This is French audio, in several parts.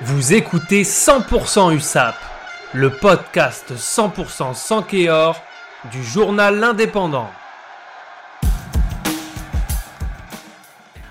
Vous écoutez 100% USAP, le podcast 100% sans Kéor du journal L'Indépendant.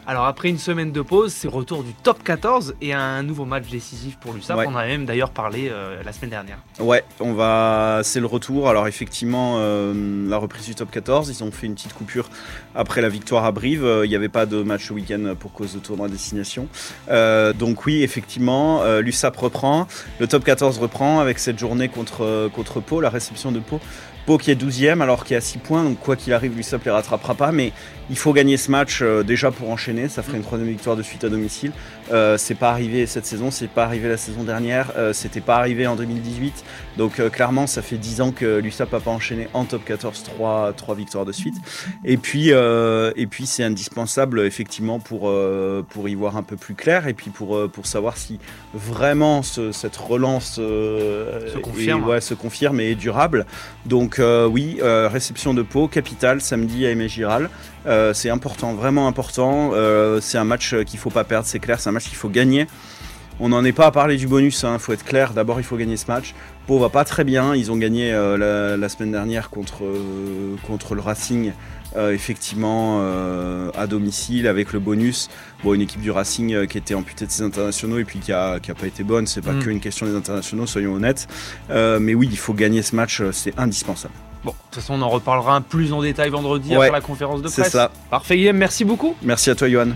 Alors après une semaine de pause, c'est retour du top 14 et un nouveau match décisif pour l'USAP. Ouais. On en a même d'ailleurs parlé euh, la semaine dernière. Ouais, on va, c'est le retour. Alors effectivement, euh, la reprise du top 14, ils ont fait une petite coupure après la victoire à Brive. Euh, Il n'y avait pas de match ce week-end pour cause de tournoi à destination. Euh, donc oui, effectivement, l'USAP reprend, le top 14 reprend avec cette journée contre contre Pau, la réception de Pau. Pau qui est 12e alors qu'il est à 6 points, donc quoi qu'il arrive, l'USAP les rattrapera pas, mais il faut gagner ce match déjà pour enchaîner, ça ferait une troisième victoire de suite à domicile. Euh, c'est pas arrivé cette saison, c'est pas arrivé la saison dernière, euh, c'était pas arrivé en 2018, donc euh, clairement ça fait 10 ans que l'USAP n'a pas enchaîné en top 14 3, trois victoires de suite. Et puis, euh, et puis c'est indispensable effectivement pour, euh, pour y voir un peu plus clair et puis pour, pour savoir si vraiment ce- cette relance Se confirme. est- ouais, se confirme et est durable. Donc oui, réception de Pau, capitale, samedi à Aimé Giral. Euh, c'est important, vraiment important. Euh, c'est un match qu'il faut pas perdre, c'est clair, c'est un match qu'il faut gagner. On n'en est pas à parler du bonus, il faut être clair. D'abord, il faut gagner ce match. Pau va pas très bien. Ils ont gagné euh, la, la semaine dernière contre, euh, contre le Racing, euh, effectivement, à domicile avec le bonus. Bon, une équipe du Racing qui était amputée de ses internationaux et puis qui a, qui a pas été bonne. C'est pas Mm. qu'une question des internationaux, soyons honnêtes. Mais oui, il faut gagner ce match, c'est indispensable. Bon, de toute façon, on en reparlera plus en détail vendredi Ouais, après la conférence de C'est presse. ça. Parfait, Guillaume, merci beaucoup. Merci à toi, Johan.